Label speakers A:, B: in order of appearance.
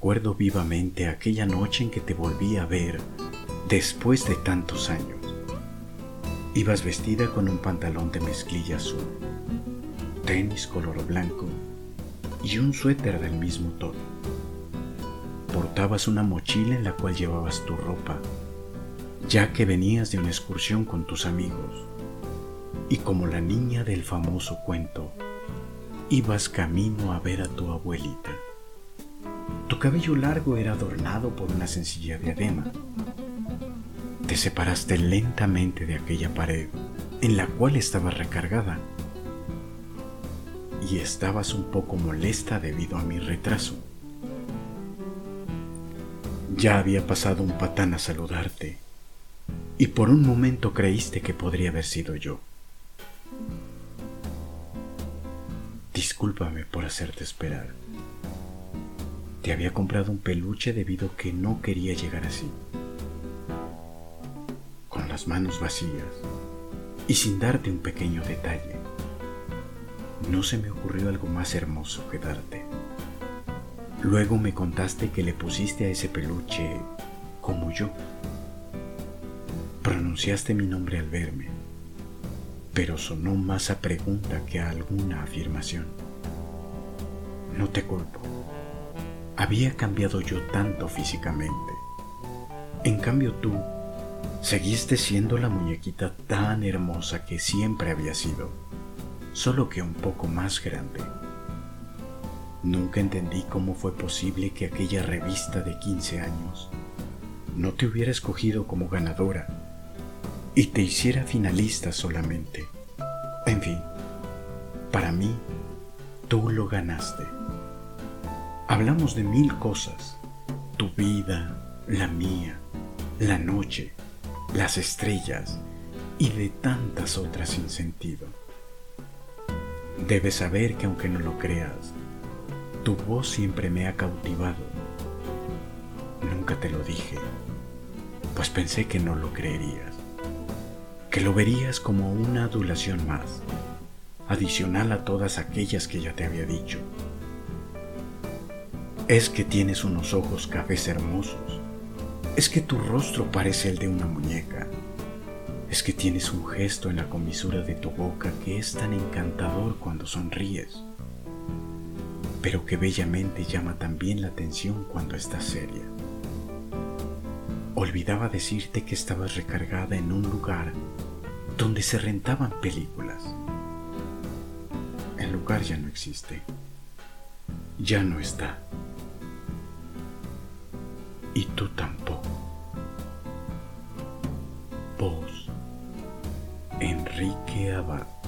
A: Recuerdo vivamente aquella noche en que te volví a ver después de tantos años. Ibas vestida con un pantalón de mezclilla azul, tenis color blanco y un suéter del mismo tono. Portabas una mochila en la cual llevabas tu ropa, ya que venías de una excursión con tus amigos. Y como la niña del famoso cuento, ibas camino a ver a tu abuelita. Tu cabello largo era adornado por una sencilla diadema. Te separaste lentamente de aquella pared en la cual estabas recargada y estabas un poco molesta debido a mi retraso. Ya había pasado un patán a saludarte y por un momento creíste que podría haber sido yo. Discúlpame por hacerte esperar. Te había comprado un peluche debido a que no quería llegar así. Con las manos vacías y sin darte un pequeño detalle. No se me ocurrió algo más hermoso que darte. Luego me contaste que le pusiste a ese peluche como yo. Pronunciaste mi nombre al verme, pero sonó más a pregunta que a alguna afirmación. No te culpo. Había cambiado yo tanto físicamente. En cambio tú seguiste siendo la muñequita tan hermosa que siempre había sido, solo que un poco más grande. Nunca entendí cómo fue posible que aquella revista de 15 años no te hubiera escogido como ganadora y te hiciera finalista solamente. En fin, para mí, tú lo ganaste. Hablamos de mil cosas, tu vida, la mía, la noche, las estrellas y de tantas otras sin sentido. Debes saber que aunque no lo creas, tu voz siempre me ha cautivado. Nunca te lo dije, pues pensé que no lo creerías, que lo verías como una adulación más, adicional a todas aquellas que ya te había dicho. Es que tienes unos ojos cafés hermosos, es que tu rostro parece el de una muñeca, es que tienes un gesto en la comisura de tu boca que es tan encantador cuando sonríes pero que bellamente llama también la atención cuando estás seria. Olvidaba decirte que estabas recargada en un lugar donde se rentaban películas. El lugar ya no existe. Ya no está. Tú tampoco. Vos, Enrique Abad.